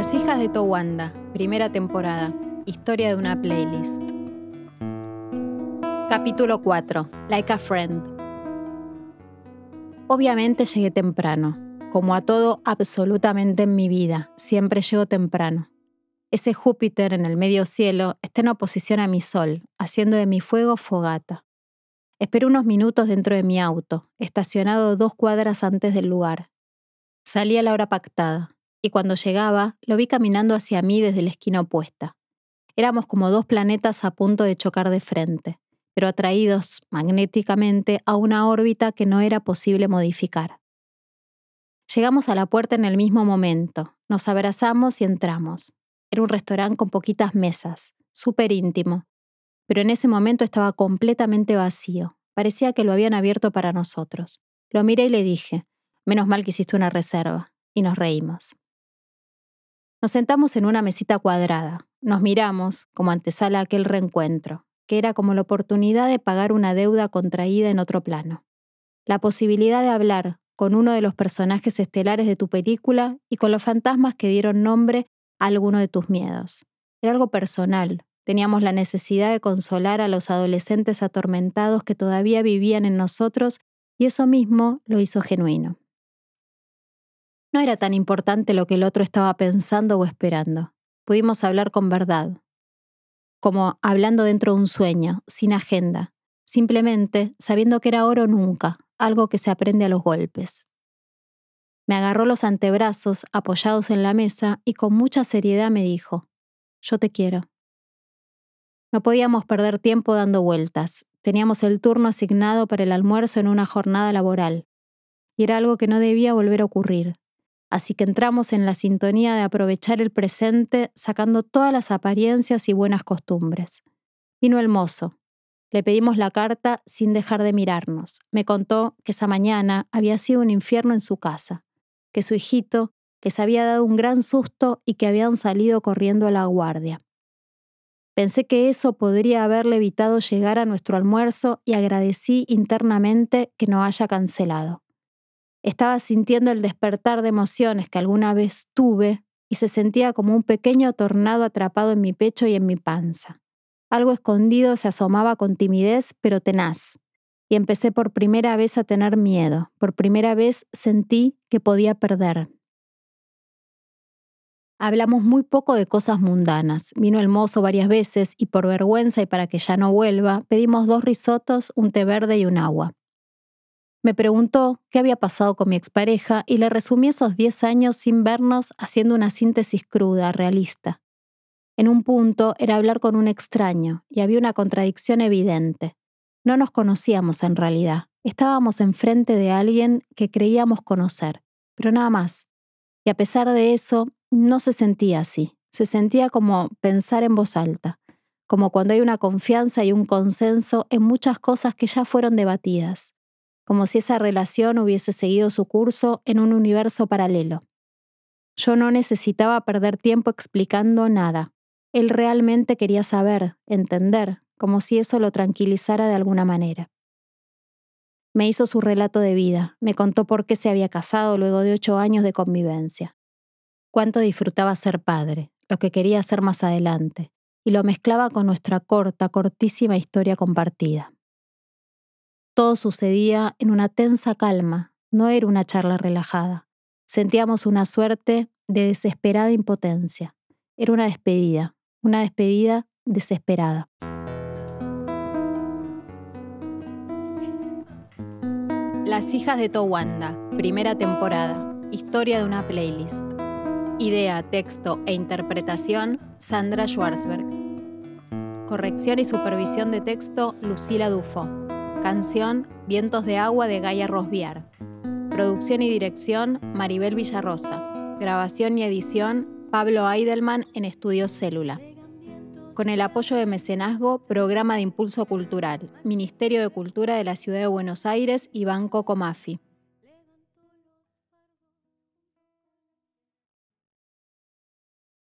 Las hijas de Towanda, primera temporada. Historia de una playlist. Capítulo 4. Like a Friend. Obviamente llegué temprano. Como a todo absolutamente en mi vida, siempre llego temprano. Ese Júpiter en el medio cielo está en oposición a mi sol, haciendo de mi fuego fogata. Esperé unos minutos dentro de mi auto, estacionado dos cuadras antes del lugar. Salí a la hora pactada, y cuando llegaba, lo vi caminando hacia mí desde la esquina opuesta. Éramos como dos planetas a punto de chocar de frente, pero atraídos magnéticamente a una órbita que no era posible modificar. Llegamos a la puerta en el mismo momento, nos abrazamos y entramos. Era un restaurante con poquitas mesas, súper íntimo, pero en ese momento estaba completamente vacío. Parecía que lo habían abierto para nosotros. Lo miré y le dije, menos mal que hiciste una reserva, y nos reímos. Nos sentamos en una mesita cuadrada, nos miramos como antesala a aquel reencuentro, que era como la oportunidad de pagar una deuda contraída en otro plano. La posibilidad de hablar con uno de los personajes estelares de tu película y con los fantasmas que dieron nombre a alguno de tus miedos. Era algo personal, Teníamos la necesidad de consolar a los adolescentes atormentados que todavía vivían en nosotros y eso mismo lo hizo genuino. No era tan importante lo que el otro estaba pensando o esperando. Pudimos hablar con verdad, como hablando dentro de un sueño, sin agenda, simplemente sabiendo que era oro nunca, algo que se aprende a los golpes. Me agarró los antebrazos apoyados en la mesa y con mucha seriedad me dijo, yo te quiero. No podíamos perder tiempo dando vueltas. Teníamos el turno asignado para el almuerzo en una jornada laboral. Y era algo que no debía volver a ocurrir. Así que entramos en la sintonía de aprovechar el presente sacando todas las apariencias y buenas costumbres. Vino el mozo. Le pedimos la carta sin dejar de mirarnos. Me contó que esa mañana había sido un infierno en su casa, que su hijito les había dado un gran susto y que habían salido corriendo a la guardia. Pensé que eso podría haberle evitado llegar a nuestro almuerzo y agradecí internamente que no haya cancelado. Estaba sintiendo el despertar de emociones que alguna vez tuve y se sentía como un pequeño tornado atrapado en mi pecho y en mi panza. Algo escondido se asomaba con timidez pero tenaz, y empecé por primera vez a tener miedo, por primera vez sentí que podía perder. Hablamos muy poco de cosas mundanas. Vino el mozo varias veces y por vergüenza y para que ya no vuelva, pedimos dos risotos, un té verde y un agua. Me preguntó qué había pasado con mi expareja y le resumí esos 10 años sin vernos haciendo una síntesis cruda, realista. En un punto era hablar con un extraño y había una contradicción evidente. No nos conocíamos en realidad, estábamos enfrente de alguien que creíamos conocer, pero nada más. Y a pesar de eso, no se sentía así, se sentía como pensar en voz alta, como cuando hay una confianza y un consenso en muchas cosas que ya fueron debatidas, como si esa relación hubiese seguido su curso en un universo paralelo. Yo no necesitaba perder tiempo explicando nada. Él realmente quería saber, entender, como si eso lo tranquilizara de alguna manera. Me hizo su relato de vida, me contó por qué se había casado luego de ocho años de convivencia cuánto disfrutaba ser padre, lo que quería hacer más adelante, y lo mezclaba con nuestra corta, cortísima historia compartida. Todo sucedía en una tensa calma, no era una charla relajada. Sentíamos una suerte de desesperada impotencia. Era una despedida, una despedida desesperada. Las hijas de Towanda, primera temporada, historia de una playlist. Idea, texto e interpretación, Sandra Schwarzberg. Corrección y supervisión de texto, Lucila Dufo. Canción, Vientos de Agua de Gaia Rosviar. Producción y dirección, Maribel Villarrosa. Grabación y edición, Pablo Eidelman en Estudio Célula. Con el apoyo de Mecenazgo, Programa de Impulso Cultural, Ministerio de Cultura de la Ciudad de Buenos Aires y Banco Comafi.